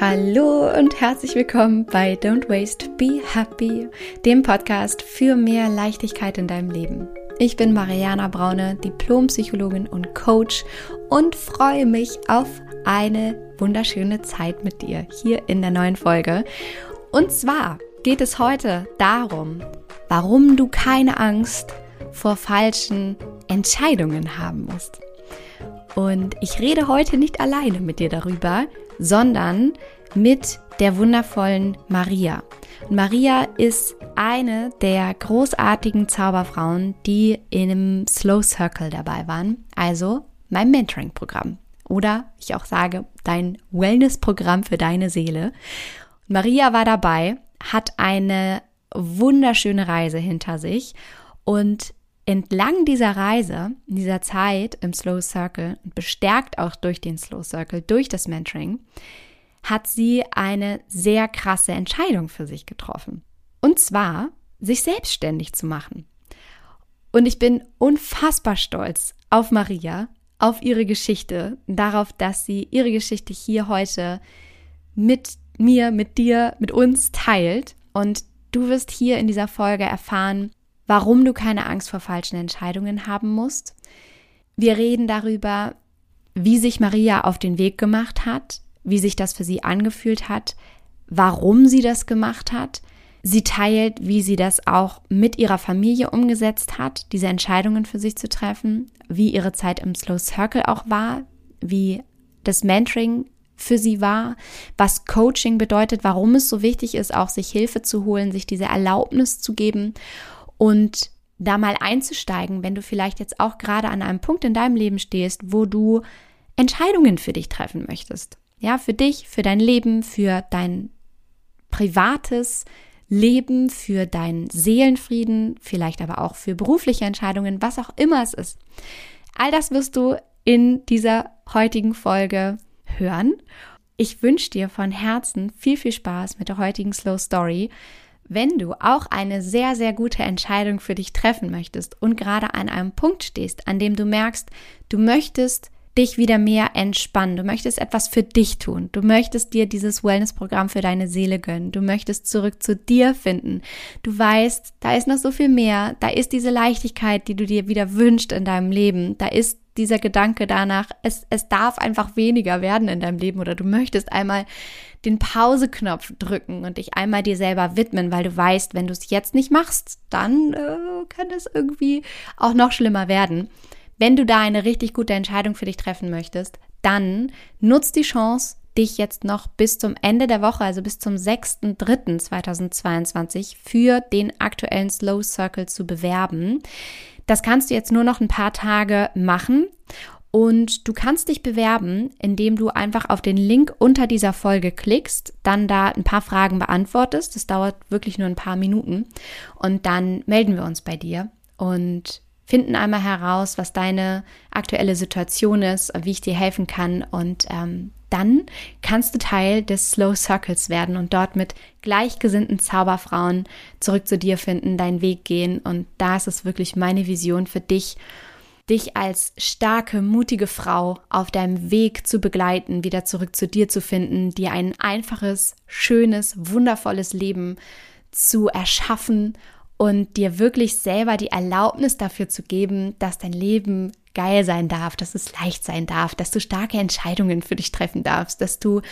Hallo und herzlich willkommen bei Don't Waste, Be Happy, dem Podcast für mehr Leichtigkeit in deinem Leben. Ich bin Mariana Braune, Diplompsychologin und Coach und freue mich auf eine wunderschöne Zeit mit dir hier in der neuen Folge. Und zwar geht es heute darum, warum du keine Angst vor falschen Entscheidungen haben musst. Und ich rede heute nicht alleine mit dir darüber, sondern mit der wundervollen Maria. Und Maria ist eine der großartigen Zauberfrauen, die einem Slow Circle dabei waren, also mein Mentoring-Programm. Oder ich auch sage, dein Wellness-Programm für deine Seele. Maria war dabei, hat eine wunderschöne Reise hinter sich und entlang dieser Reise, in dieser Zeit im Slow Circle, bestärkt auch durch den Slow Circle, durch das Mentoring, hat sie eine sehr krasse Entscheidung für sich getroffen. Und zwar, sich selbstständig zu machen. Und ich bin unfassbar stolz auf Maria, auf ihre Geschichte, darauf, dass sie ihre Geschichte hier heute mit mir, mit dir, mit uns teilt. Und du wirst hier in dieser Folge erfahren, warum du keine Angst vor falschen Entscheidungen haben musst. Wir reden darüber, wie sich Maria auf den Weg gemacht hat, wie sich das für sie angefühlt hat, warum sie das gemacht hat. Sie teilt, wie sie das auch mit ihrer Familie umgesetzt hat, diese Entscheidungen für sich zu treffen, wie ihre Zeit im Slow Circle auch war, wie das Mentoring für sie war, was Coaching bedeutet, warum es so wichtig ist, auch sich Hilfe zu holen, sich diese Erlaubnis zu geben und da mal einzusteigen, wenn du vielleicht jetzt auch gerade an einem Punkt in deinem Leben stehst, wo du Entscheidungen für dich treffen möchtest. Ja, für dich, für dein Leben, für dein privates Leben, für deinen Seelenfrieden, vielleicht aber auch für berufliche Entscheidungen, was auch immer es ist. All das wirst du in dieser heutigen Folge hören. Ich wünsche dir von Herzen viel, viel Spaß mit der heutigen Slow Story. Wenn du auch eine sehr, sehr gute Entscheidung für dich treffen möchtest und gerade an einem Punkt stehst, an dem du merkst, du möchtest dich wieder mehr entspannen, du möchtest etwas für dich tun, du möchtest dir dieses Wellness-Programm für deine Seele gönnen, du möchtest zurück zu dir finden, du weißt, da ist noch so viel mehr, da ist diese Leichtigkeit, die du dir wieder wünschst in deinem Leben, da ist dieser Gedanke danach, es, es darf einfach weniger werden in deinem Leben oder du möchtest einmal den Pause-Knopf drücken und dich einmal dir selber widmen, weil du weißt, wenn du es jetzt nicht machst, dann äh, kann es irgendwie auch noch schlimmer werden. Wenn du da eine richtig gute Entscheidung für dich treffen möchtest, dann nutzt die Chance, dich jetzt noch bis zum Ende der Woche, also bis zum 6.3.2022 für den aktuellen Slow Circle zu bewerben. Das kannst du jetzt nur noch ein paar Tage machen. Und du kannst dich bewerben, indem du einfach auf den Link unter dieser Folge klickst, dann da ein paar Fragen beantwortest. Das dauert wirklich nur ein paar Minuten. Und dann melden wir uns bei dir und finden einmal heraus, was deine aktuelle Situation ist, wie ich dir helfen kann. Und ähm, dann kannst du Teil des Slow Circles werden und dort mit gleichgesinnten Zauberfrauen zurück zu dir finden, deinen Weg gehen. Und da ist es wirklich meine Vision für dich dich als starke, mutige Frau auf deinem Weg zu begleiten, wieder zurück zu dir zu finden, dir ein einfaches, schönes, wundervolles Leben zu erschaffen und dir wirklich selber die Erlaubnis dafür zu geben, dass dein Leben geil sein darf, dass es leicht sein darf, dass du starke Entscheidungen für dich treffen darfst, dass du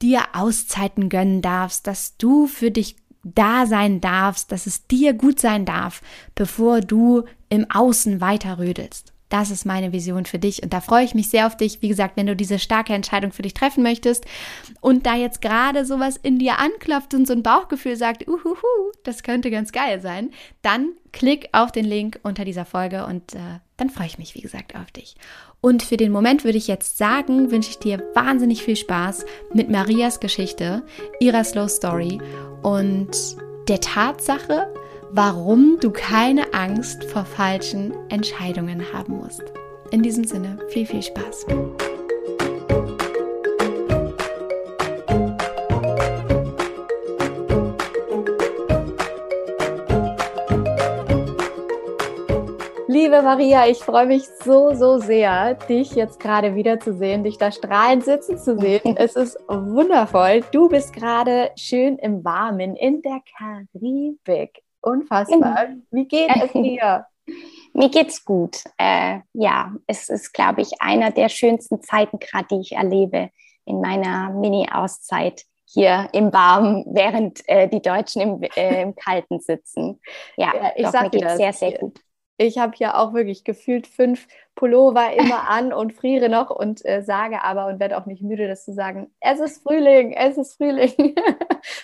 dir Auszeiten gönnen darfst, dass du für dich da sein darfst, dass es dir gut sein darf, bevor du im Außen weiterrödelst. Das ist meine Vision für dich und da freue ich mich sehr auf dich. Wie gesagt, wenn du diese starke Entscheidung für dich treffen möchtest und da jetzt gerade sowas in dir anklopft und so ein Bauchgefühl sagt, uhuhu, das könnte ganz geil sein, dann klick auf den Link unter dieser Folge und äh, dann freue ich mich, wie gesagt, auf dich. Und für den Moment würde ich jetzt sagen, wünsche ich dir wahnsinnig viel Spaß mit Marias Geschichte, ihrer Slow Story und der Tatsache, warum du keine Angst vor falschen Entscheidungen haben musst. In diesem Sinne, viel, viel Spaß. Liebe Maria, ich freue mich so, so sehr, dich jetzt gerade wiederzusehen, dich da strahlend sitzen zu sehen. Es ist wundervoll. Du bist gerade schön im Warmen in der Karibik. Unfassbar. Genau. Wie geht es dir? Mir geht's gut. Äh, ja, es ist, glaube ich, einer der schönsten Zeiten gerade, die ich erlebe in meiner Mini-Auszeit hier im Warmen, während äh, die Deutschen im, äh, im Kalten sitzen. Ja, ja ich doch, sag mir geht's sehr, sehr gut. Ich habe ja auch wirklich gefühlt fünf Pullover immer an und friere noch und äh, sage aber und werde auch nicht müde, das zu sagen, es ist Frühling, es ist Frühling.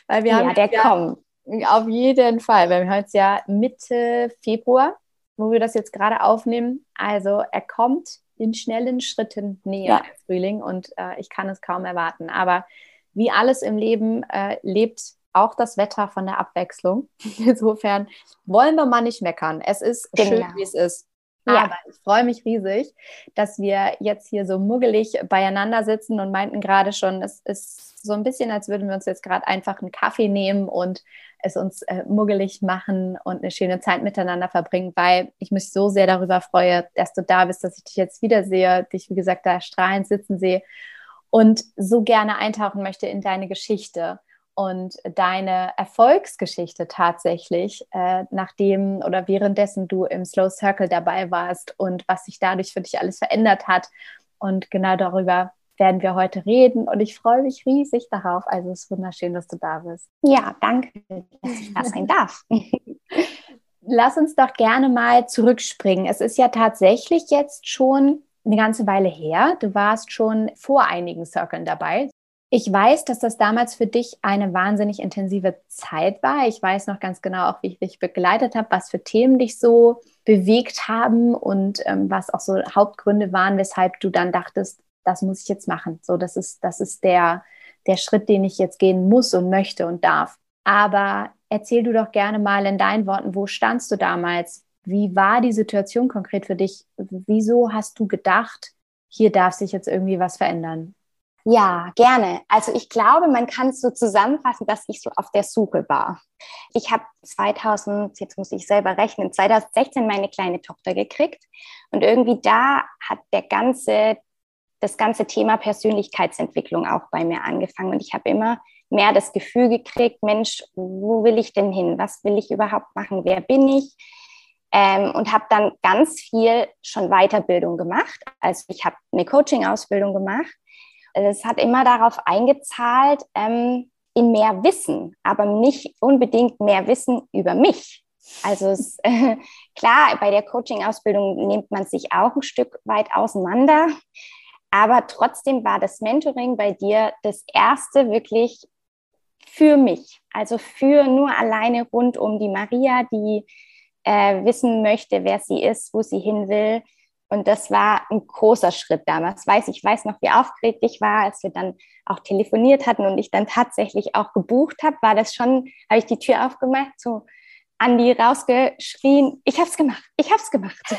Weil wir ja, haben der ja, kommt. Auf jeden Fall. Wir haben jetzt ja Mitte Februar, wo wir das jetzt gerade aufnehmen. Also er kommt in schnellen Schritten näher, ja. Frühling, und äh, ich kann es kaum erwarten. Aber wie alles im Leben äh, lebt auch das Wetter von der Abwechslung. Insofern wollen wir mal nicht meckern. Es ist genau. schön, wie es ist. Ja. Aber ich freue mich riesig, dass wir jetzt hier so muggelig beieinander sitzen und meinten gerade schon, es ist so ein bisschen, als würden wir uns jetzt gerade einfach einen Kaffee nehmen und es uns äh, muggelig machen und eine schöne Zeit miteinander verbringen, weil ich mich so sehr darüber freue, dass du da bist, dass ich dich jetzt wiedersehe, dich, wie gesagt, da strahlend sitzen sehe und so gerne eintauchen möchte in deine Geschichte und deine Erfolgsgeschichte tatsächlich, äh, nachdem oder währenddessen du im Slow Circle dabei warst und was sich dadurch für dich alles verändert hat. Und genau darüber werden wir heute reden und ich freue mich riesig darauf. Also es ist wunderschön, dass du da bist. Ja, danke, dass ich da sein darf. Lass uns doch gerne mal zurückspringen. Es ist ja tatsächlich jetzt schon eine ganze Weile her. Du warst schon vor einigen Circles dabei. Ich weiß, dass das damals für dich eine wahnsinnig intensive Zeit war. Ich weiß noch ganz genau auch, wie ich dich begleitet habe, was für Themen dich so bewegt haben und ähm, was auch so Hauptgründe waren, weshalb du dann dachtest, das muss ich jetzt machen. So, das ist, das ist der, der Schritt, den ich jetzt gehen muss und möchte und darf. Aber erzähl du doch gerne mal in deinen Worten, wo standst du damals? Wie war die Situation konkret für dich? Wieso hast du gedacht, hier darf sich jetzt irgendwie was verändern? Ja, gerne. Also ich glaube, man kann es so zusammenfassen, dass ich so auf der Suche war. Ich habe 2000, jetzt muss ich selber rechnen, 2016 meine kleine Tochter gekriegt und irgendwie da hat der ganze, das ganze Thema Persönlichkeitsentwicklung auch bei mir angefangen und ich habe immer mehr das Gefühl gekriegt, Mensch, wo will ich denn hin? Was will ich überhaupt machen? Wer bin ich? Ähm, und habe dann ganz viel schon Weiterbildung gemacht. Also ich habe eine Coaching-Ausbildung gemacht es hat immer darauf eingezahlt, ähm, in mehr Wissen, aber nicht unbedingt mehr Wissen über mich. Also es, äh, klar, bei der Coaching-Ausbildung nimmt man sich auch ein Stück weit auseinander, aber trotzdem war das Mentoring bei dir das erste wirklich für mich, also für nur alleine rund um die Maria, die äh, wissen möchte, wer sie ist, wo sie hin will, und das war ein großer Schritt damals. Weiß ich weiß noch, wie aufgeregt ich war, als wir dann auch telefoniert hatten und ich dann tatsächlich auch gebucht habe, war das schon, habe ich die Tür aufgemacht, so Andi rausgeschrien, ich habe es gemacht, ich habe es gemacht.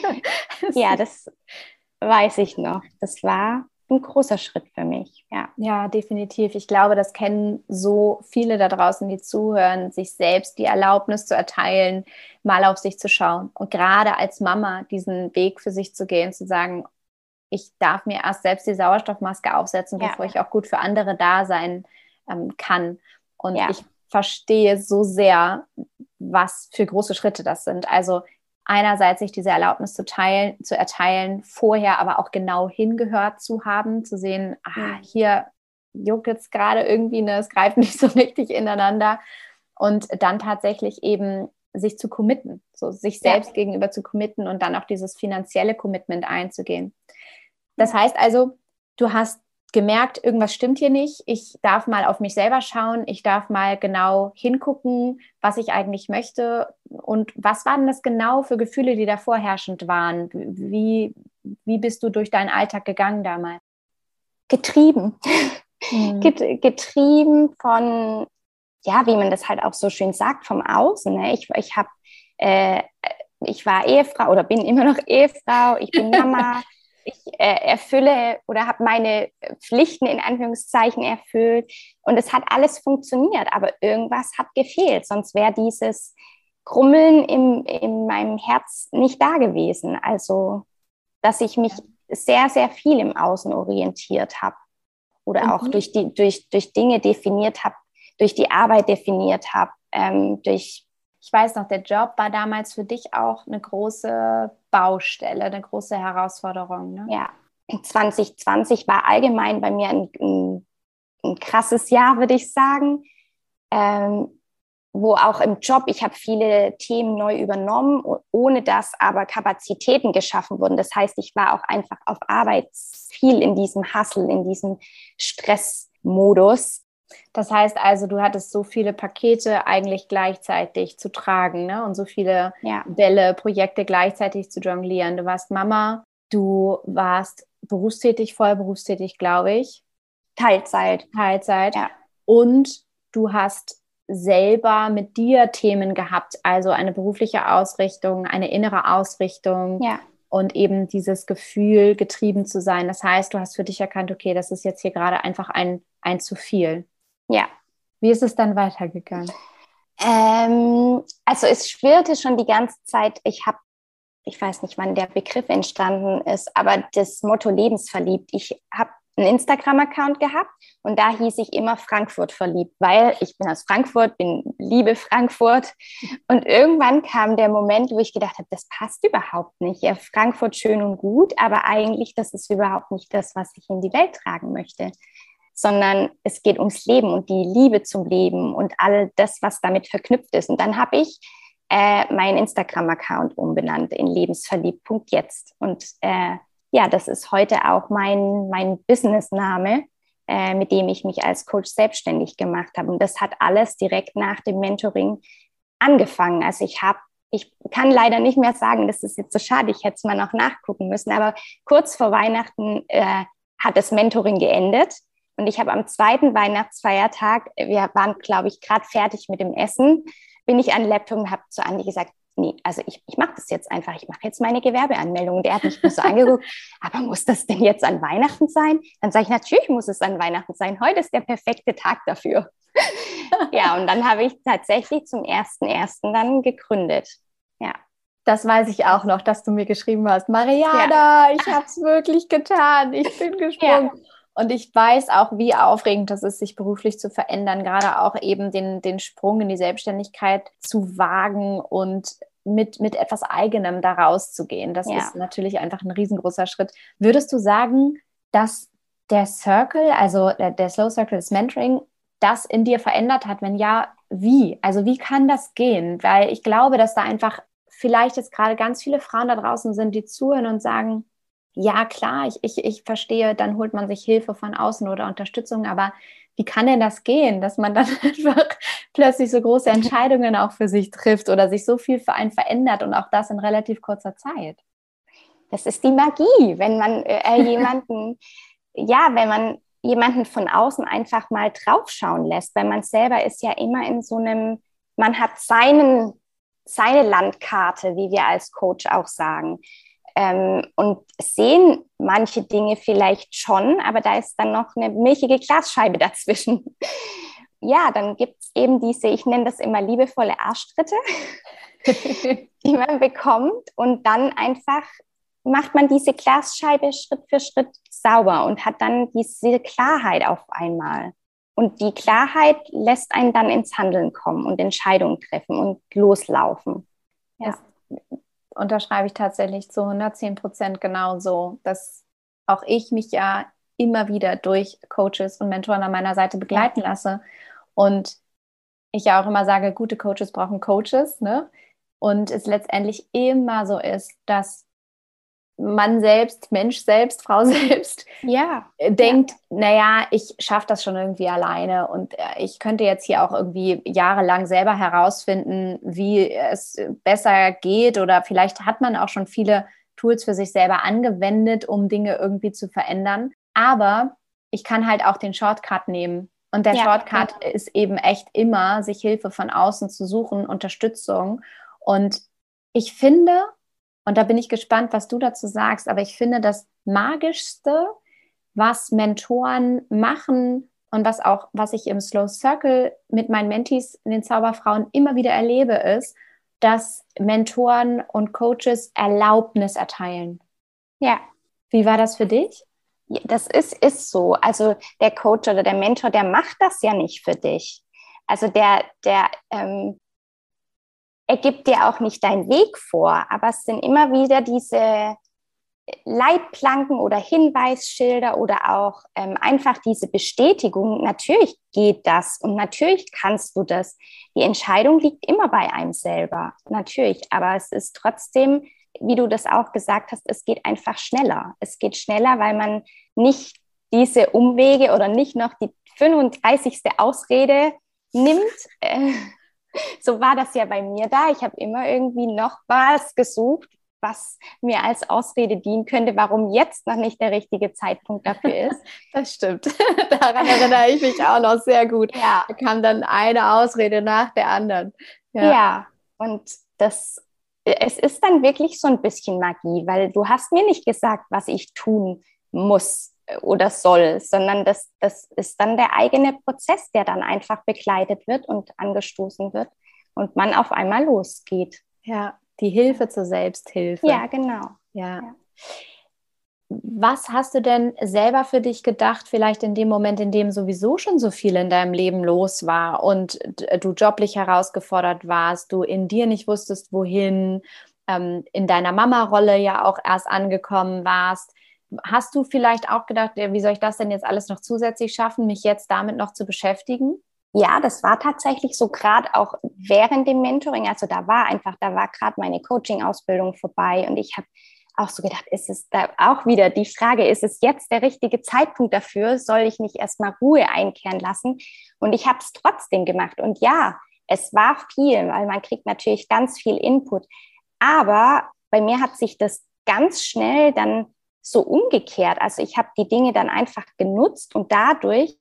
ja, das weiß ich noch. Das war ein großer Schritt für mich. Ja. ja, definitiv. Ich glaube, das kennen so viele da draußen, die zuhören, sich selbst die Erlaubnis zu erteilen, mal auf sich zu schauen. Und gerade als Mama diesen Weg für sich zu gehen, zu sagen, ich darf mir erst selbst die Sauerstoffmaske aufsetzen, ja. bevor ich auch gut für andere da sein ähm, kann. Und ja. ich verstehe so sehr, was für große Schritte das sind. Also einerseits sich diese Erlaubnis zu teilen, zu erteilen, vorher aber auch genau hingehört zu haben, zu sehen, ah, hier juckt jetzt gerade irgendwie, ne, es greift nicht so richtig ineinander und dann tatsächlich eben sich zu committen, so sich selbst ja. gegenüber zu committen und dann auch dieses finanzielle Commitment einzugehen. Das heißt also, du hast gemerkt, irgendwas stimmt hier nicht. Ich darf mal auf mich selber schauen. Ich darf mal genau hingucken, was ich eigentlich möchte. Und was waren das genau für Gefühle, die da vorherrschend waren? Wie, wie bist du durch deinen Alltag gegangen damals? Getrieben. Hm. Getrieben von, ja, wie man das halt auch so schön sagt, vom Außen. Ne? Ich, ich habe äh, ich war Ehefrau oder bin immer noch Ehefrau, ich bin Mama, ich äh, erfülle oder habe meine Pflichten in Anführungszeichen erfüllt und es hat alles funktioniert, aber irgendwas hat gefehlt, sonst wäre dieses Krummeln im, in meinem Herz nicht da gewesen. Also, dass ich mich sehr, sehr viel im Außen orientiert habe oder mhm. auch durch, die, durch, durch Dinge definiert habe, durch die Arbeit definiert habe, ähm, durch ich weiß noch, der Job war damals für dich auch eine große Baustelle, eine große Herausforderung. Ne? Ja, 2020 war allgemein bei mir ein, ein, ein krasses Jahr, würde ich sagen. Ähm, wo auch im Job, ich habe viele Themen neu übernommen, ohne dass aber Kapazitäten geschaffen wurden. Das heißt, ich war auch einfach auf Arbeit viel in diesem Hustle, in diesem Stressmodus. Das heißt also, du hattest so viele Pakete eigentlich gleichzeitig zu tragen ne? und so viele ja. Bälle, Projekte gleichzeitig zu jonglieren. Du warst Mama, du warst berufstätig, voll berufstätig, glaube ich. Teilzeit. Teilzeit. Ja. Und du hast selber mit dir Themen gehabt, also eine berufliche Ausrichtung, eine innere Ausrichtung. Ja. Und eben dieses Gefühl, getrieben zu sein. Das heißt, du hast für dich erkannt, okay, das ist jetzt hier gerade einfach ein, ein zu viel. Ja. Wie ist es dann weitergegangen? Ähm, also es schwirrte schon die ganze Zeit, ich habe, ich weiß nicht, wann der Begriff entstanden ist, aber das Motto lebensverliebt. Ich habe einen Instagram-Account gehabt und da hieß ich immer Frankfurt verliebt, weil ich bin aus Frankfurt, bin liebe Frankfurt. Und irgendwann kam der Moment, wo ich gedacht habe, das passt überhaupt nicht. Ja, Frankfurt schön und gut, aber eigentlich, das ist überhaupt nicht das, was ich in die Welt tragen möchte sondern es geht ums Leben und die Liebe zum Leben und all das, was damit verknüpft ist. Und dann habe ich äh, meinen Instagram-Account umbenannt in lebensverliebt.jetzt. Und äh, ja, das ist heute auch mein, mein Business-Name, äh, mit dem ich mich als Coach selbstständig gemacht habe. Und das hat alles direkt nach dem Mentoring angefangen. Also ich habe ich kann leider nicht mehr sagen, das ist jetzt so schade, ich hätte es mal noch nachgucken müssen, aber kurz vor Weihnachten äh, hat das Mentoring geendet und ich habe am zweiten Weihnachtsfeiertag, wir waren, glaube ich, gerade fertig mit dem Essen, bin ich an den Laptop und habe zu Andi gesagt, nee, also ich, ich mache das jetzt einfach, ich mache jetzt meine Gewerbeanmeldung. Und der hat mich nur so angeguckt, aber muss das denn jetzt an Weihnachten sein? Dann sage ich, natürlich muss es an Weihnachten sein. Heute ist der perfekte Tag dafür. ja, und dann habe ich tatsächlich zum ersten ersten dann gegründet. Ja. Das weiß ich auch noch, dass du mir geschrieben hast, Mariana, ja. ich habe es wirklich getan, ich bin gesprungen. Ja. Und ich weiß auch, wie aufregend das ist, sich beruflich zu verändern, gerade auch eben den, den Sprung in die Selbstständigkeit zu wagen und mit, mit etwas Eigenem da rauszugehen. Das ja. ist natürlich einfach ein riesengroßer Schritt. Würdest du sagen, dass der Circle, also der, der Slow Circle, das Mentoring, das in dir verändert hat? Wenn ja, wie? Also wie kann das gehen? Weil ich glaube, dass da einfach vielleicht jetzt gerade ganz viele Frauen da draußen sind, die zuhören und sagen, ja klar, ich, ich, ich verstehe, dann holt man sich Hilfe von außen oder Unterstützung, aber wie kann denn das gehen, dass man dann einfach plötzlich so große Entscheidungen auch für sich trifft oder sich so viel für einen verändert und auch das in relativ kurzer Zeit? Das ist die Magie, wenn man äh, jemanden, ja, wenn man jemanden von außen einfach mal draufschauen lässt, weil man selber ist ja immer in so einem, man hat seinen, seine Landkarte, wie wir als Coach auch sagen ähm, und sehen manche Dinge vielleicht schon, aber da ist dann noch eine milchige Glasscheibe dazwischen. Ja, dann gibt es eben diese, ich nenne das immer liebevolle Arschtritte, die man bekommt und dann einfach macht man diese Glasscheibe Schritt für Schritt sauber und hat dann diese Klarheit auf einmal. Und die Klarheit lässt einen dann ins Handeln kommen und Entscheidungen treffen und loslaufen. Ja unterschreibe ich tatsächlich zu 110 Prozent genauso, dass auch ich mich ja immer wieder durch Coaches und Mentoren an meiner Seite begleiten lasse. Und ich ja auch immer sage, gute Coaches brauchen Coaches. Ne? Und es letztendlich immer so ist, dass Mann selbst, Mensch selbst, Frau selbst ja. Äh, denkt, ja. naja, ich schaffe das schon irgendwie alleine und äh, ich könnte jetzt hier auch irgendwie jahrelang selber herausfinden, wie es besser geht oder vielleicht hat man auch schon viele Tools für sich selber angewendet, um Dinge irgendwie zu verändern. Aber ich kann halt auch den Shortcut nehmen. Und der ja, Shortcut ja. ist eben echt immer, sich Hilfe von außen zu suchen, Unterstützung. Und ich finde, und da bin ich gespannt, was du dazu sagst. Aber ich finde, das Magischste, was Mentoren machen und was auch, was ich im Slow Circle mit meinen Mentees in den Zauberfrauen immer wieder erlebe, ist, dass Mentoren und Coaches Erlaubnis erteilen. Ja. Wie war das für dich? Das ist, ist so. Also der Coach oder der Mentor, der macht das ja nicht für dich. Also der, der ähm, er gibt dir auch nicht deinen Weg vor, aber es sind immer wieder diese Leitplanken oder Hinweisschilder oder auch ähm, einfach diese Bestätigung, natürlich geht das und natürlich kannst du das. Die Entscheidung liegt immer bei einem selber, natürlich, aber es ist trotzdem, wie du das auch gesagt hast, es geht einfach schneller. Es geht schneller, weil man nicht diese Umwege oder nicht noch die 35. Ausrede nimmt. Äh, so war das ja bei mir da. Ich habe immer irgendwie noch was gesucht, was mir als Ausrede dienen könnte, warum jetzt noch nicht der richtige Zeitpunkt dafür ist. Das stimmt. Daran erinnere ich mich auch noch sehr gut. Ja. Da kam dann eine Ausrede nach der anderen. Ja, ja. und das es ist dann wirklich so ein bisschen Magie, weil du hast mir nicht gesagt, was ich tun muss oder soll, sondern das, das ist dann der eigene Prozess, der dann einfach begleitet wird und angestoßen wird und man auf einmal losgeht. Ja, die Hilfe zur Selbsthilfe. Ja, genau. Ja. ja. Was hast du denn selber für dich gedacht, vielleicht in dem Moment, in dem sowieso schon so viel in deinem Leben los war und du joblich herausgefordert warst, du in dir nicht wusstest, wohin, ähm, in deiner Mama-Rolle ja auch erst angekommen warst? Hast du vielleicht auch gedacht, wie soll ich das denn jetzt alles noch zusätzlich schaffen, mich jetzt damit noch zu beschäftigen? Ja, das war tatsächlich so gerade auch während dem Mentoring. Also da war einfach, da war gerade meine Coaching-Ausbildung vorbei und ich habe auch so gedacht, ist es da auch wieder die Frage, ist es jetzt der richtige Zeitpunkt dafür? Soll ich nicht erstmal Ruhe einkehren lassen? Und ich habe es trotzdem gemacht. Und ja, es war viel, weil man kriegt natürlich ganz viel Input. Aber bei mir hat sich das ganz schnell dann so umgekehrt. Also ich habe die Dinge dann einfach genutzt und dadurch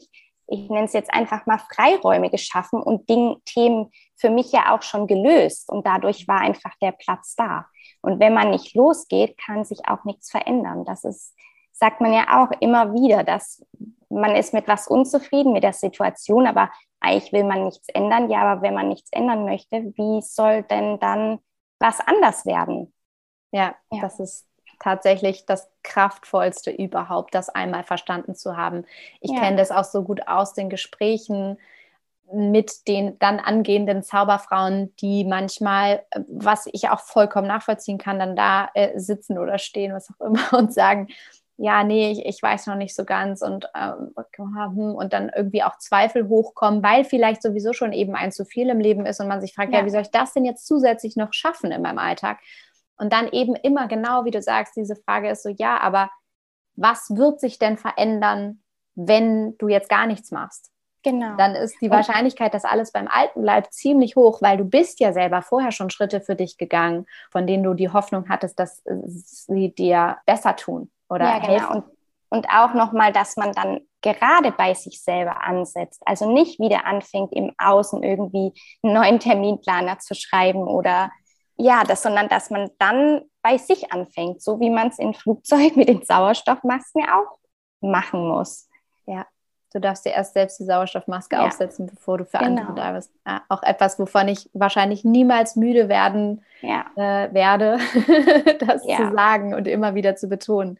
ich nenne es jetzt einfach mal Freiräume geschaffen und Ding, Themen für mich ja auch schon gelöst. Und dadurch war einfach der Platz da. Und wenn man nicht losgeht, kann sich auch nichts verändern. Das ist, sagt man ja auch immer wieder, dass man ist mit was unzufrieden mit der Situation, aber eigentlich will man nichts ändern. Ja, aber wenn man nichts ändern möchte, wie soll denn dann was anders werden? Ja, ja. das ist tatsächlich das kraftvollste überhaupt, das einmal verstanden zu haben. Ich ja. kenne das auch so gut aus den Gesprächen mit den dann angehenden Zauberfrauen, die manchmal, was ich auch vollkommen nachvollziehen kann, dann da äh, sitzen oder stehen, was auch immer, und sagen, ja, nee, ich, ich weiß noch nicht so ganz und, ähm, hm, und dann irgendwie auch Zweifel hochkommen, weil vielleicht sowieso schon eben ein zu viel im Leben ist und man sich fragt, ja, ja wie soll ich das denn jetzt zusätzlich noch schaffen in meinem Alltag? Und dann eben immer genau, wie du sagst, diese Frage ist so, ja, aber was wird sich denn verändern, wenn du jetzt gar nichts machst? Genau. Dann ist die Wahrscheinlichkeit, dass alles beim Alten bleibt, ziemlich hoch, weil du bist ja selber vorher schon Schritte für dich gegangen, von denen du die Hoffnung hattest, dass sie dir besser tun oder ja, genau. helfen. Und, und auch nochmal, dass man dann gerade bei sich selber ansetzt. Also nicht wieder anfängt, im Außen irgendwie einen neuen Terminplaner zu schreiben oder ja, das, sondern dass man dann bei sich anfängt, so wie man es im Flugzeug mit den Sauerstoffmasken auch machen muss. Ja, du darfst dir erst selbst die Sauerstoffmaske ja. aufsetzen, bevor du für genau. andere da bist. Ja, auch etwas, wovon ich wahrscheinlich niemals müde werden ja. äh, werde, das zu sagen und immer wieder zu betonen.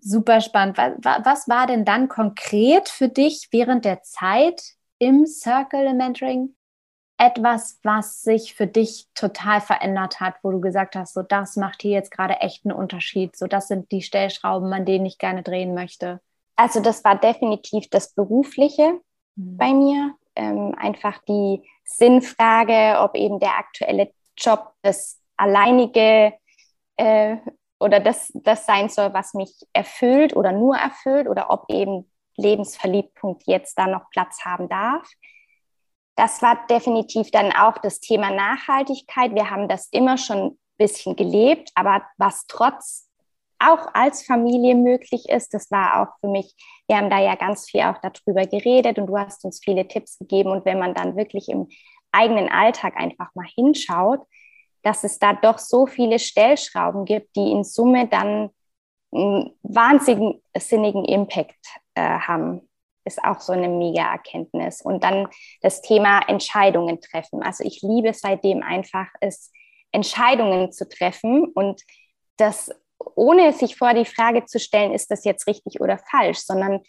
Super spannend. Was, was war denn dann konkret für dich während der Zeit im Circle Mentoring etwas, was sich für dich total verändert hat, wo du gesagt hast, so das macht hier jetzt gerade echt einen Unterschied, so das sind die Stellschrauben, an denen ich gerne drehen möchte? Also das war definitiv das Berufliche mhm. bei mir, ähm, einfach die Sinnfrage, ob eben der aktuelle Job das alleinige äh, oder das, das sein soll, was mich erfüllt oder nur erfüllt oder ob eben Lebensverliebtpunkt jetzt da noch Platz haben darf das war definitiv dann auch das Thema Nachhaltigkeit. Wir haben das immer schon ein bisschen gelebt, aber was trotz auch als Familie möglich ist, das war auch für mich, wir haben da ja ganz viel auch darüber geredet und du hast uns viele Tipps gegeben. Und wenn man dann wirklich im eigenen Alltag einfach mal hinschaut, dass es da doch so viele Stellschrauben gibt, die in Summe dann einen wahnsinnigen Impact äh, haben ist auch so eine mega Erkenntnis. Und dann das Thema Entscheidungen treffen. Also ich liebe seitdem einfach es Entscheidungen zu treffen und das ohne sich vor die Frage zu stellen, ist das jetzt richtig oder falsch, sondern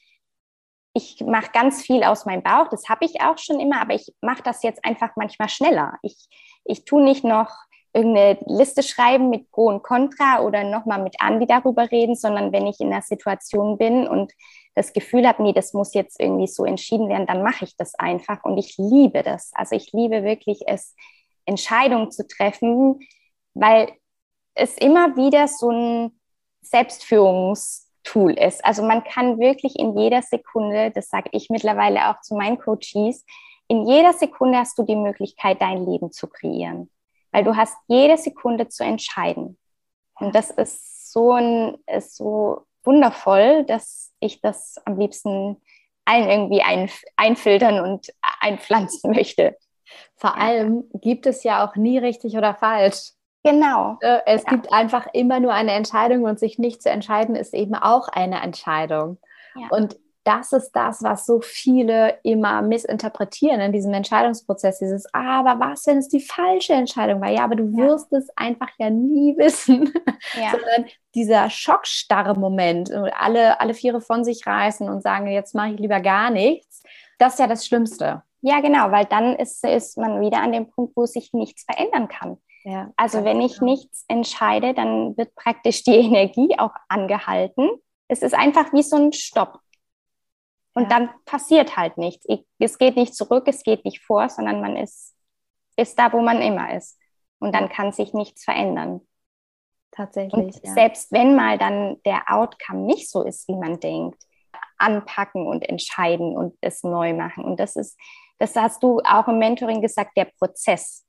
ich mache ganz viel aus meinem Bauch, das habe ich auch schon immer, aber ich mache das jetzt einfach manchmal schneller. Ich, ich tue nicht noch irgendeine Liste schreiben mit Pro und Contra oder nochmal mit Andi darüber reden, sondern wenn ich in einer Situation bin und das Gefühl habe, nee, das muss jetzt irgendwie so entschieden werden, dann mache ich das einfach und ich liebe das. Also ich liebe wirklich es, Entscheidungen zu treffen, weil es immer wieder so ein Selbstführungstool ist. Also man kann wirklich in jeder Sekunde, das sage ich mittlerweile auch zu meinen Coaches, in jeder Sekunde hast du die Möglichkeit, dein Leben zu kreieren weil du hast jede Sekunde zu entscheiden. Und das ist so, ein, ist so wundervoll, dass ich das am liebsten allen irgendwie ein, einfiltern und einpflanzen möchte. Vor allem gibt es ja auch nie richtig oder falsch. Genau. Äh, es ja. gibt einfach immer nur eine Entscheidung und sich nicht zu entscheiden ist eben auch eine Entscheidung. Ja. Und das ist das, was so viele immer missinterpretieren in diesem Entscheidungsprozess. Dieses, ah, aber was, wenn es die falsche Entscheidung war? Ja, aber du wirst es einfach ja nie wissen. Ja. Sondern dieser schockstarre Moment, alle, alle Viere von sich reißen und sagen, jetzt mache ich lieber gar nichts, das ist ja das Schlimmste. Ja, genau, weil dann ist, ist man wieder an dem Punkt, wo sich nichts verändern kann. Ja, also wenn ich genau. nichts entscheide, dann wird praktisch die Energie auch angehalten. Es ist einfach wie so ein Stopp. Und ja. dann passiert halt nichts. Es geht nicht zurück, es geht nicht vor, sondern man ist, ist da, wo man immer ist. Und dann kann sich nichts verändern. Tatsächlich. Und ja. selbst wenn mal dann der Outcome nicht so ist, wie man denkt, anpacken und entscheiden und es neu machen. Und das ist, das hast du auch im Mentoring gesagt, der Prozess.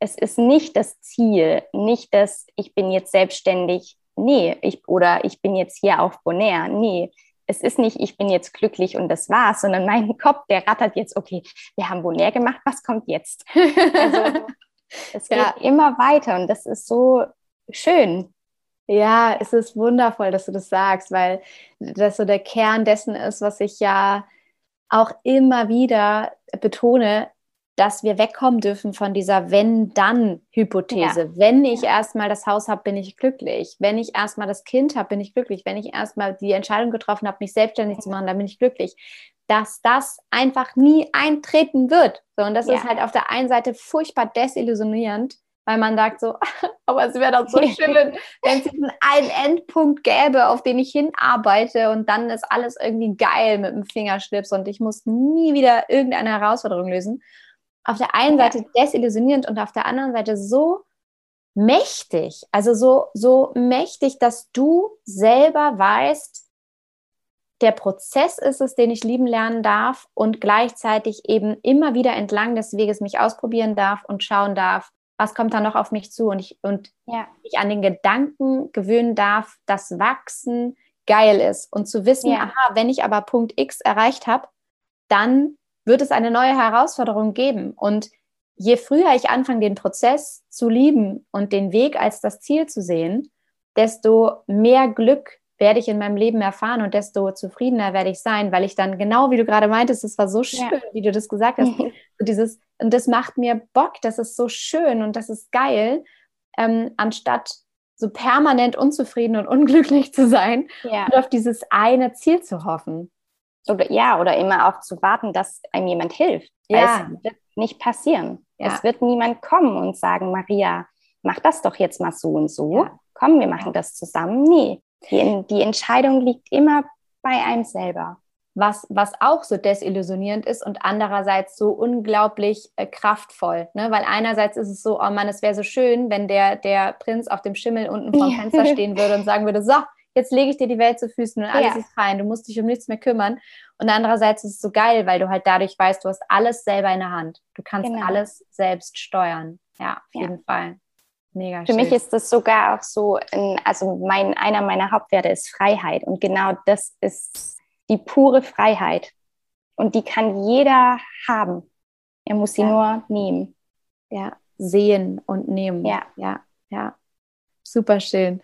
Es ist nicht das Ziel, nicht das, ich bin jetzt selbstständig, nee, ich, oder ich bin jetzt hier auf Bonaire, nee, es ist nicht, ich bin jetzt glücklich und das war's, sondern mein Kopf, der rattert jetzt, okay, wir haben Bonaire gemacht, was kommt jetzt? Also es geht ja. immer weiter und das ist so schön. Ja, es ist wundervoll, dass du das sagst, weil das so der Kern dessen ist, was ich ja auch immer wieder betone, dass wir wegkommen dürfen von dieser Wenn-Dann-Hypothese. Ja. Wenn ich erstmal das Haus habe, bin ich glücklich. Wenn ich erstmal das Kind habe, bin ich glücklich. Wenn ich erstmal die Entscheidung getroffen habe, mich selbstständig zu machen, dann bin ich glücklich. Dass das einfach nie eintreten wird. So, und das ja. ist halt auf der einen Seite furchtbar desillusionierend, weil man sagt so, aber es wäre doch so schön, wenn es diesen einen Endpunkt gäbe, auf den ich hinarbeite und dann ist alles irgendwie geil mit dem Fingerschnips und ich muss nie wieder irgendeine Herausforderung lösen auf der einen Seite desillusionierend und auf der anderen Seite so mächtig, also so, so mächtig, dass du selber weißt, der Prozess ist es, den ich lieben lernen darf und gleichzeitig eben immer wieder entlang des Weges mich ausprobieren darf und schauen darf, was kommt da noch auf mich zu und ich, und ja. ich an den Gedanken gewöhnen darf, dass Wachsen geil ist und zu wissen, ja. aha, wenn ich aber Punkt X erreicht habe, dann wird es eine neue Herausforderung geben. Und je früher ich anfange, den Prozess zu lieben und den Weg als das Ziel zu sehen, desto mehr Glück werde ich in meinem Leben erfahren und desto zufriedener werde ich sein, weil ich dann genau wie du gerade meintest, es war so schön, ja. wie du das gesagt hast, dieses und das macht mir Bock, das ist so schön und das ist geil, ähm, anstatt so permanent unzufrieden und unglücklich zu sein ja. und auf dieses eine Ziel zu hoffen. Oder ja, oder immer auch zu warten, dass einem jemand hilft. Ja. es wird nicht passieren. Ja. Es wird niemand kommen und sagen, Maria, mach das doch jetzt mal so und so. Ja. Komm, wir machen das zusammen. Nee, die, die Entscheidung liegt immer bei einem selber. Was, was auch so desillusionierend ist und andererseits so unglaublich äh, kraftvoll. Ne? Weil einerseits ist es so, oh Mann, es wäre so schön, wenn der, der Prinz auf dem Schimmel unten vom Fenster stehen würde und sagen würde, so, jetzt lege ich dir die Welt zu Füßen und alles ja. ist fein, du musst dich um nichts mehr kümmern. Und andererseits ist es so geil, weil du halt dadurch weißt, du hast alles selber in der Hand. Du kannst genau. alles selbst steuern. Ja, auf ja. jeden Fall. Mega Für schön. mich ist das sogar auch so, ein, also mein, einer meiner Hauptwerte ist Freiheit. Und genau das ist die pure Freiheit. Und die kann jeder haben. Er muss sie ja. nur nehmen. Ja, sehen und nehmen. Ja. Ja, ja. Super schön.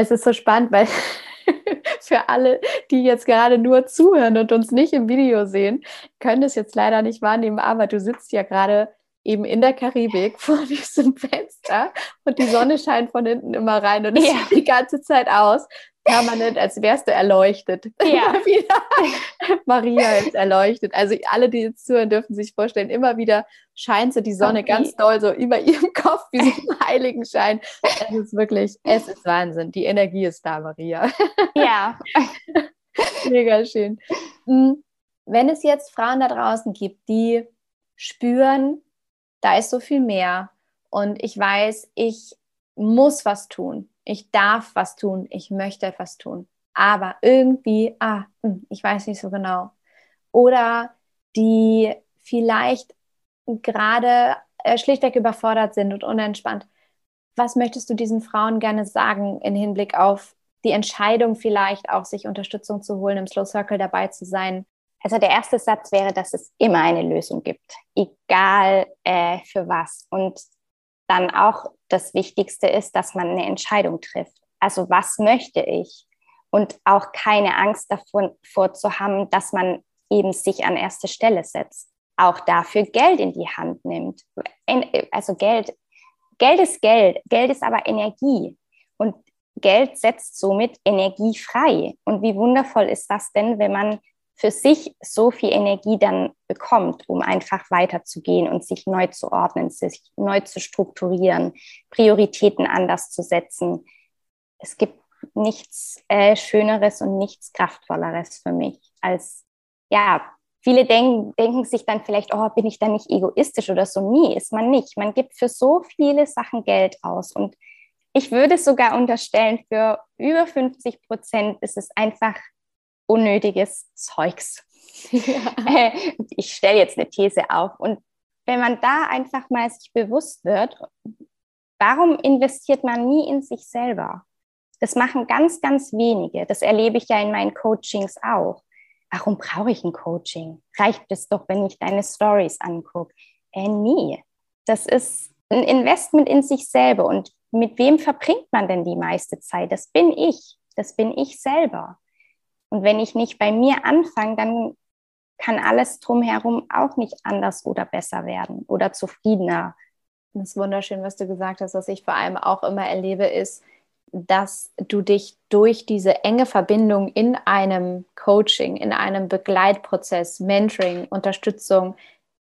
Es ist so spannend, weil für alle, die jetzt gerade nur zuhören und uns nicht im Video sehen, können es jetzt leider nicht wahrnehmen, aber du sitzt ja gerade eben in der Karibik vor diesem Fenster und die Sonne scheint von hinten immer rein und es ja. sieht die ganze Zeit aus, permanent, als wärst du erleuchtet. Ja. Maria ist erleuchtet. Also alle, die jetzt zuhören, dürfen sich vorstellen, immer wieder scheint so die Sonne okay. ganz doll so über ihrem Kopf wie so ein Heiligenschein. Es ist wirklich, es ist Wahnsinn. Die Energie ist da, Maria. Ja. Mega schön. Hm, wenn es jetzt Frauen da draußen gibt, die spüren, da ist so viel mehr und ich weiß, ich muss was tun ich darf was tun, ich möchte etwas tun. Aber irgendwie, ah, hm, ich weiß nicht so genau. Oder die vielleicht gerade äh, schlichtweg überfordert sind und unentspannt. Was möchtest du diesen Frauen gerne sagen im Hinblick auf die Entscheidung vielleicht auch, sich Unterstützung zu holen, im Slow Circle dabei zu sein? Also der erste Satz wäre, dass es immer eine Lösung gibt, egal äh, für was. Und dann auch das Wichtigste ist, dass man eine Entscheidung trifft. Also was möchte ich? Und auch keine Angst davor zu haben, dass man eben sich an erste Stelle setzt. Auch dafür Geld in die Hand nimmt. Also Geld, Geld ist Geld. Geld ist aber Energie. Und Geld setzt somit Energie frei. Und wie wundervoll ist das denn, wenn man für sich so viel Energie dann bekommt, um einfach weiterzugehen und sich neu zu ordnen, sich neu zu strukturieren, Prioritäten anders zu setzen. Es gibt nichts äh, Schöneres und nichts Kraftvolleres für mich als, ja, viele denken, denken sich dann vielleicht, oh, bin ich da nicht egoistisch oder so? Nie, ist man nicht. Man gibt für so viele Sachen Geld aus und ich würde sogar unterstellen, für über 50 Prozent ist es einfach unnötiges Zeugs. Ja. Ich stelle jetzt eine These auf. Und wenn man da einfach mal sich bewusst wird, warum investiert man nie in sich selber? Das machen ganz, ganz wenige. Das erlebe ich ja in meinen Coachings auch. Warum brauche ich ein Coaching? Reicht es doch, wenn ich deine Stories angucke? Äh, nie. Das ist ein Investment in sich selber. Und mit wem verbringt man denn die meiste Zeit? Das bin ich. Das bin ich selber. Und wenn ich nicht bei mir anfange, dann kann alles drumherum auch nicht anders oder besser werden oder zufriedener. Das ist wunderschön, was du gesagt hast. Was ich vor allem auch immer erlebe, ist, dass du dich durch diese enge Verbindung in einem Coaching, in einem Begleitprozess, Mentoring, Unterstützung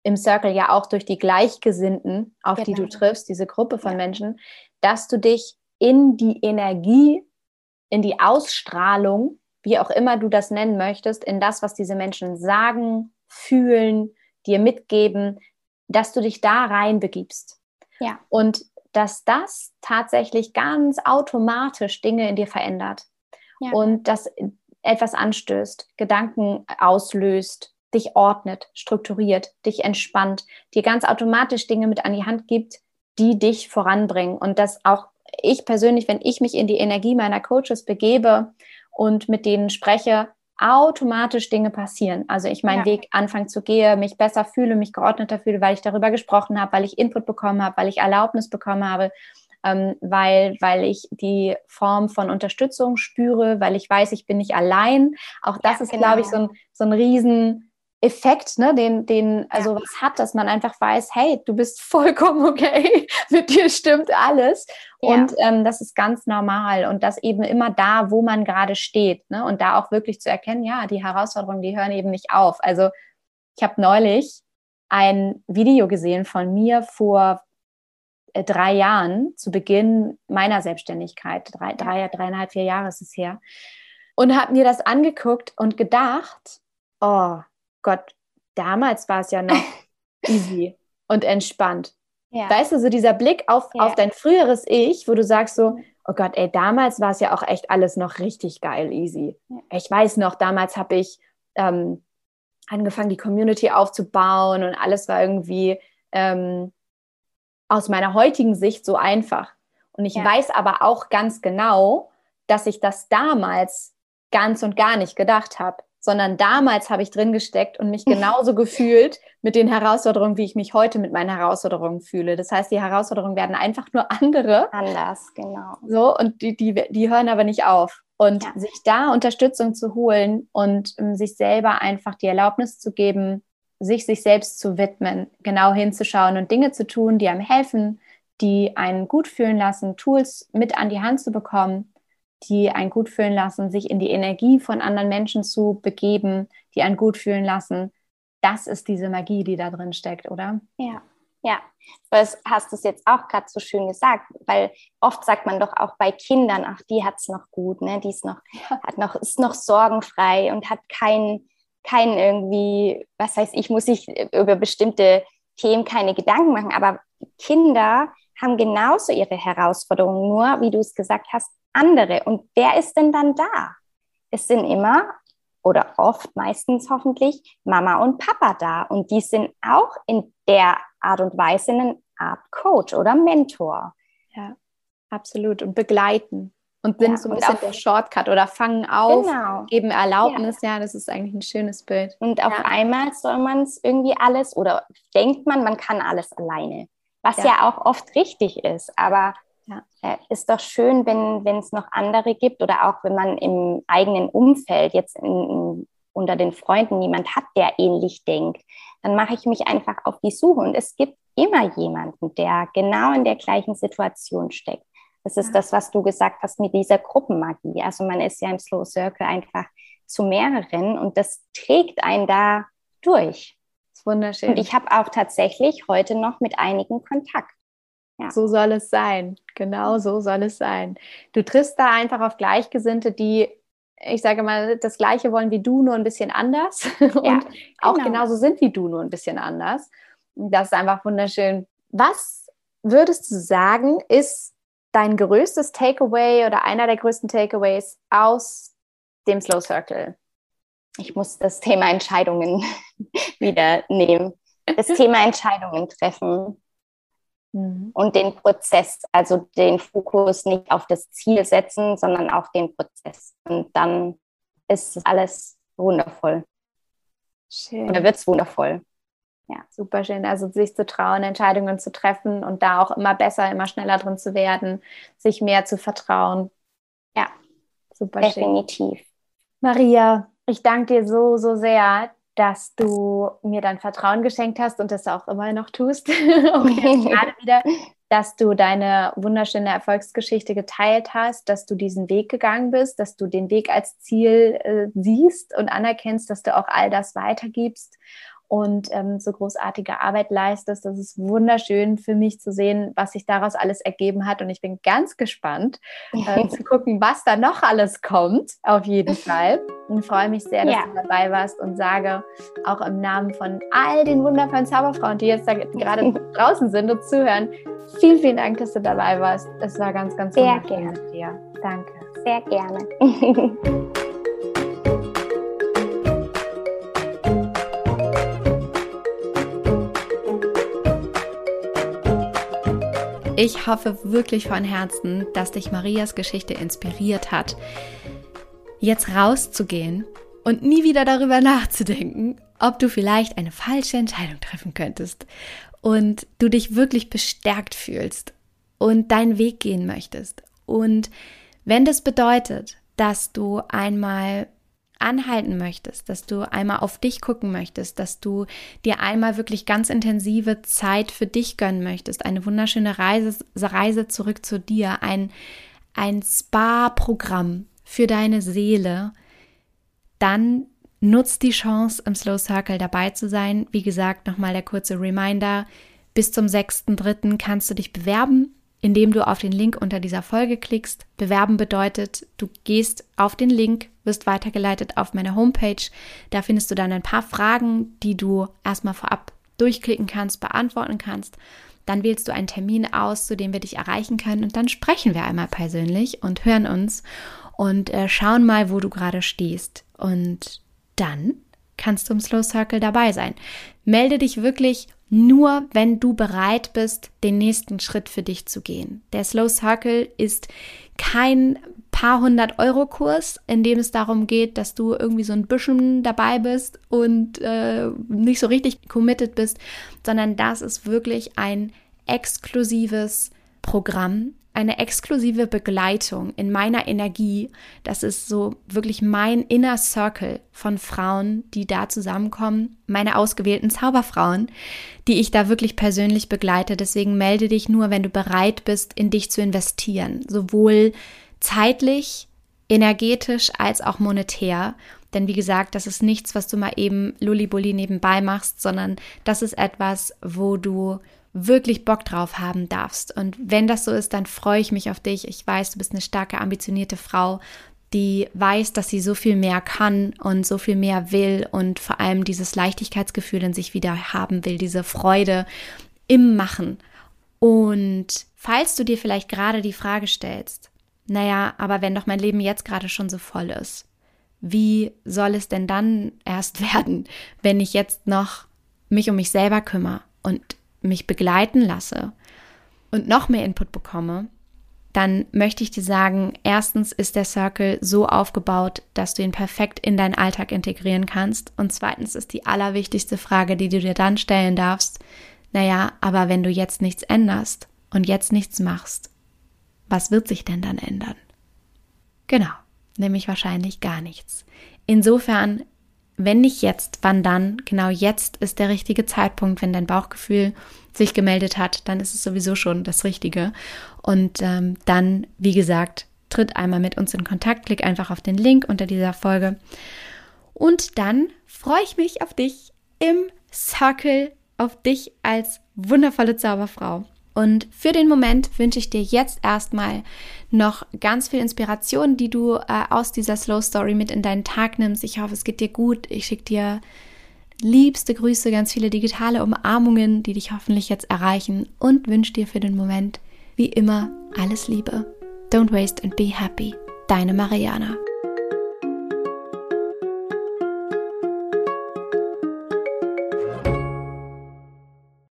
im Circle ja auch durch die Gleichgesinnten, auf genau. die du genau. triffst, diese Gruppe von ja. Menschen, dass du dich in die Energie, in die Ausstrahlung wie auch immer du das nennen möchtest, in das, was diese Menschen sagen, fühlen, dir mitgeben, dass du dich da reinbegibst. Ja. Und dass das tatsächlich ganz automatisch Dinge in dir verändert ja. und das etwas anstößt, Gedanken auslöst, dich ordnet, strukturiert, dich entspannt, dir ganz automatisch Dinge mit an die Hand gibt, die dich voranbringen. Und dass auch ich persönlich, wenn ich mich in die Energie meiner Coaches begebe und mit denen spreche, automatisch Dinge passieren. Also ich meinen ja. Weg anfangen zu gehen, mich besser fühle, mich geordneter fühle, weil ich darüber gesprochen habe, weil ich Input bekommen habe, weil ich Erlaubnis bekommen habe, ähm, weil, weil ich die Form von Unterstützung spüre, weil ich weiß, ich bin nicht allein. Auch das ja, ist, genau. glaube ich, so ein, so ein riesen Effekt, ne, den, den, also was hat, dass man einfach weiß, hey, du bist vollkommen okay, mit dir stimmt alles. Ja. Und ähm, das ist ganz normal und das eben immer da, wo man gerade steht. Ne? Und da auch wirklich zu erkennen, ja, die Herausforderungen, die hören eben nicht auf. Also ich habe neulich ein Video gesehen von mir vor äh, drei Jahren, zu Beginn meiner Selbstständigkeit. Drei, drei, dreieinhalb, vier Jahre ist es her. Und habe mir das angeguckt und gedacht, oh, Gott, damals war es ja noch easy und entspannt. Ja. Weißt du, so dieser Blick auf, ja. auf dein früheres Ich, wo du sagst so, oh Gott, ey, damals war es ja auch echt alles noch richtig geil, easy. Ja. Ich weiß noch, damals habe ich ähm, angefangen, die Community aufzubauen und alles war irgendwie ähm, aus meiner heutigen Sicht so einfach. Und ich weiß aber auch ganz genau, dass ich das damals ganz und gar nicht gedacht habe sondern damals habe ich drin gesteckt und mich genauso gefühlt mit den Herausforderungen, wie ich mich heute mit meinen Herausforderungen fühle. Das heißt, die Herausforderungen werden einfach nur andere. Anders, genau. So, und die, die, die hören aber nicht auf. Und ja. sich da Unterstützung zu holen und um, sich selber einfach die Erlaubnis zu geben, sich sich selbst zu widmen, genau hinzuschauen und Dinge zu tun, die einem helfen, die einen gut fühlen lassen, Tools mit an die Hand zu bekommen, die einen gut fühlen lassen, sich in die Energie von anderen Menschen zu begeben, die einen gut fühlen lassen. Das ist diese Magie, die da drin steckt, oder? Ja, ja. Du hast es jetzt auch gerade so schön gesagt, weil oft sagt man doch auch bei Kindern, ach, die hat es noch gut, ne? Die ist noch, hat noch, ist noch sorgenfrei und hat kein, kein irgendwie, was heißt ich, muss sich über bestimmte Themen keine Gedanken machen. Aber Kinder haben genauso ihre Herausforderungen, nur, wie du es gesagt hast, andere. Und wer ist denn dann da? Es sind immer oder oft, meistens hoffentlich, Mama und Papa da. Und die sind auch in der Art und Weise eine Art Coach oder Mentor. Ja, absolut. Und begleiten. Und sind ja, so ein bisschen der Shortcut oder fangen auf, genau. geben Erlaubnis. Ja. ja. das ist eigentlich ein schönes Bild. Und auf ja. einmal soll man es irgendwie alles oder denkt man, man kann alles alleine. Was ja, auch oft richtig ist. Aber ja. Äh, ist doch schön, wenn es noch andere gibt oder auch wenn man im eigenen Umfeld, jetzt in, unter den Freunden, jemand hat, der ähnlich denkt, dann mache ich mich einfach auf die Suche. Und es gibt immer jemanden, der genau in der gleichen Situation steckt. Das ist ja. das, was du gesagt hast mit dieser Gruppenmagie. Also man ist ja im Slow Circle einfach zu mehreren und das trägt einen da durch. Das ist wunderschön. Und ich habe auch tatsächlich heute noch mit einigen Kontakt. Ja. So soll es sein. Genau so soll es sein. Du triffst da einfach auf Gleichgesinnte, die, ich sage mal, das Gleiche wollen wie du, nur ein bisschen anders. Ja, und genau. auch genauso sind wie du, nur ein bisschen anders. Das ist einfach wunderschön. Was würdest du sagen, ist dein größtes Takeaway oder einer der größten Takeaways aus dem Slow Circle? Ich muss das Thema Entscheidungen wieder nehmen. Das Thema Entscheidungen treffen mhm. und den Prozess, also den Fokus nicht auf das Ziel setzen, sondern auf den Prozess. Und dann ist alles wundervoll. Schön. Oder wird es wundervoll. Ja, super schön. Also sich zu trauen, Entscheidungen zu treffen und da auch immer besser, immer schneller drin zu werden, sich mehr zu vertrauen. Ja, super Definitiv. schön. Definitiv. Maria, ich danke dir so, so sehr, dass du mir dein Vertrauen geschenkt hast und das auch immer noch tust. gerade wieder, dass du deine wunderschöne Erfolgsgeschichte geteilt hast, dass du diesen Weg gegangen bist, dass du den Weg als Ziel äh, siehst und anerkennst, dass du auch all das weitergibst und ähm, so großartige Arbeit leistest. Das ist wunderschön für mich zu sehen, was sich daraus alles ergeben hat. Und ich bin ganz gespannt äh, zu gucken, was da noch alles kommt, auf jeden Fall. Und freue mich sehr, dass ja. du dabei warst und sage auch im Namen von all den wundervollen Zauberfrauen, die jetzt da gerade draußen sind und zuhören, vielen, vielen Dank, dass du dabei warst. Es war ganz, ganz sehr gerne. mit dir. Danke. Sehr gerne. Ich hoffe wirklich von Herzen, dass dich Marias Geschichte inspiriert hat, jetzt rauszugehen und nie wieder darüber nachzudenken, ob du vielleicht eine falsche Entscheidung treffen könntest und du dich wirklich bestärkt fühlst und deinen Weg gehen möchtest. Und wenn das bedeutet, dass du einmal anhalten möchtest, dass du einmal auf dich gucken möchtest, dass du dir einmal wirklich ganz intensive Zeit für dich gönnen möchtest, eine wunderschöne Reise, Reise zurück zu dir, ein, ein Spa-Programm für deine Seele, dann nutzt die Chance, im Slow Circle dabei zu sein. Wie gesagt, nochmal der kurze Reminder. Bis zum 6.3. kannst du dich bewerben indem du auf den Link unter dieser Folge klickst. Bewerben bedeutet, du gehst auf den Link, wirst weitergeleitet auf meine Homepage. Da findest du dann ein paar Fragen, die du erstmal vorab durchklicken kannst, beantworten kannst. Dann wählst du einen Termin aus, zu dem wir dich erreichen können und dann sprechen wir einmal persönlich und hören uns und äh, schauen mal, wo du gerade stehst. Und dann kannst du im Slow Circle dabei sein. Melde dich wirklich nur wenn du bereit bist, den nächsten Schritt für dich zu gehen. Der Slow Circle ist kein paar hundert Euro Kurs, in dem es darum geht, dass du irgendwie so ein bisschen dabei bist und äh, nicht so richtig committed bist, sondern das ist wirklich ein exklusives Programm, eine exklusive Begleitung in meiner Energie. Das ist so wirklich mein Inner Circle von Frauen, die da zusammenkommen, meine ausgewählten Zauberfrauen, die ich da wirklich persönlich begleite. Deswegen melde dich nur, wenn du bereit bist, in dich zu investieren, sowohl zeitlich, energetisch als auch monetär. Denn wie gesagt, das ist nichts, was du mal eben Lullibulli nebenbei machst, sondern das ist etwas, wo du wirklich Bock drauf haben darfst. Und wenn das so ist, dann freue ich mich auf dich. Ich weiß, du bist eine starke, ambitionierte Frau, die weiß, dass sie so viel mehr kann und so viel mehr will und vor allem dieses Leichtigkeitsgefühl in sich wieder haben will, diese Freude im Machen. Und falls du dir vielleicht gerade die Frage stellst, naja, aber wenn doch mein Leben jetzt gerade schon so voll ist, wie soll es denn dann erst werden, wenn ich jetzt noch mich um mich selber kümmere und mich begleiten lasse und noch mehr Input bekomme, dann möchte ich dir sagen, erstens ist der Circle so aufgebaut, dass du ihn perfekt in deinen Alltag integrieren kannst. Und zweitens ist die allerwichtigste Frage, die du dir dann stellen darfst, naja, aber wenn du jetzt nichts änderst und jetzt nichts machst, was wird sich denn dann ändern? Genau, nämlich wahrscheinlich gar nichts. Insofern wenn nicht jetzt, wann dann? Genau jetzt ist der richtige Zeitpunkt, wenn dein Bauchgefühl sich gemeldet hat, dann ist es sowieso schon das Richtige. Und ähm, dann, wie gesagt, tritt einmal mit uns in Kontakt, klick einfach auf den Link unter dieser Folge. Und dann freue ich mich auf dich im Circle, auf dich als wundervolle Zauberfrau. Und für den Moment wünsche ich dir jetzt erstmal noch ganz viel Inspiration, die du äh, aus dieser Slow Story mit in deinen Tag nimmst. Ich hoffe, es geht dir gut. Ich schicke dir liebste Grüße, ganz viele digitale Umarmungen, die dich hoffentlich jetzt erreichen und wünsche dir für den Moment wie immer alles Liebe. Don't waste and be happy. Deine Mariana.